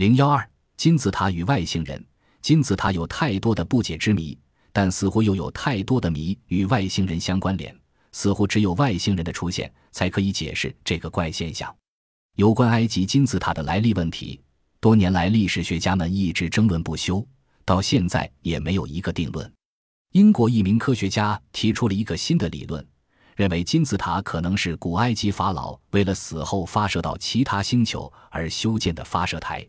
零幺二金字塔与外星人。金字塔有太多的不解之谜，但似乎又有太多的谜与外星人相关联。似乎只有外星人的出现才可以解释这个怪现象。有关埃及金字塔的来历问题，多年来历史学家们一直争论不休，到现在也没有一个定论。英国一名科学家提出了一个新的理论，认为金字塔可能是古埃及法老为了死后发射到其他星球而修建的发射台。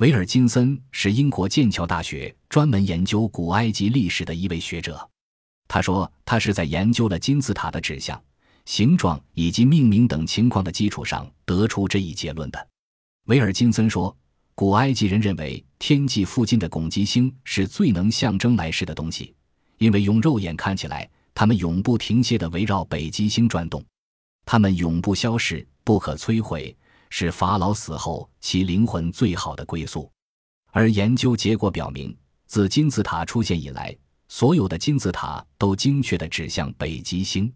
维尔金森是英国剑桥大学专门研究古埃及历史的一位学者，他说他是在研究了金字塔的指向、形状以及命名等情况的基础上得出这一结论的。维尔金森说，古埃及人认为天际附近的拱极星是最能象征来世的东西。因为用肉眼看起来，它们永不停歇地围绕北极星转动，它们永不消逝，不可摧毁，是法老死后其灵魂最好的归宿。而研究结果表明，自金字塔出现以来，所有的金字塔都精确地指向北极星。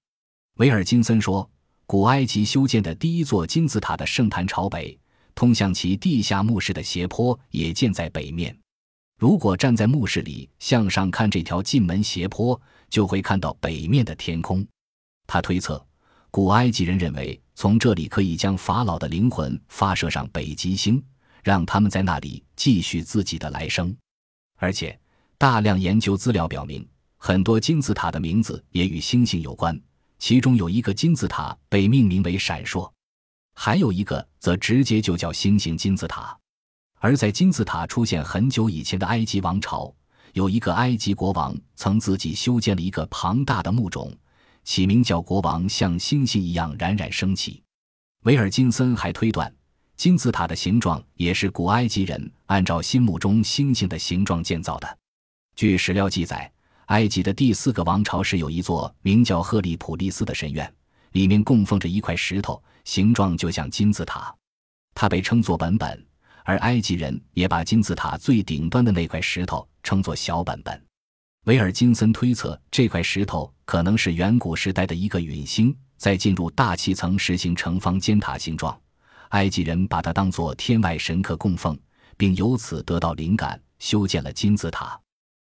维尔金森说，古埃及修建的第一座金字塔的圣坛朝北，通向其地下墓室的斜坡也建在北面。如果站在墓室里向上看这条进门斜坡，就会看到北面的天空。他推测，古埃及人认为从这里可以将法老的灵魂发射上北极星，让他们在那里继续自己的来生。而且，大量研究资料表明，很多金字塔的名字也与星星有关。其中有一个金字塔被命名为“闪烁”，还有一个则直接就叫“星星金字塔”。而在金字塔出现很久以前的埃及王朝，有一个埃及国王曾自己修建了一个庞大的墓冢，起名叫“国王像星星一样冉冉升起”。维尔金森还推断，金字塔的形状也是古埃及人按照心目中星星的形状建造的。据史料记载，埃及的第四个王朝是有一座名叫赫利普利斯的神院，里面供奉着一块石头，形状就像金字塔，它被称作本本。而埃及人也把金字塔最顶端的那块石头称作小本本。维尔金森推测，这块石头可能是远古时代的一个陨星，在进入大气层时形成方尖塔形状。埃及人把它当作天外神客供奉，并由此得到灵感，修建了金字塔。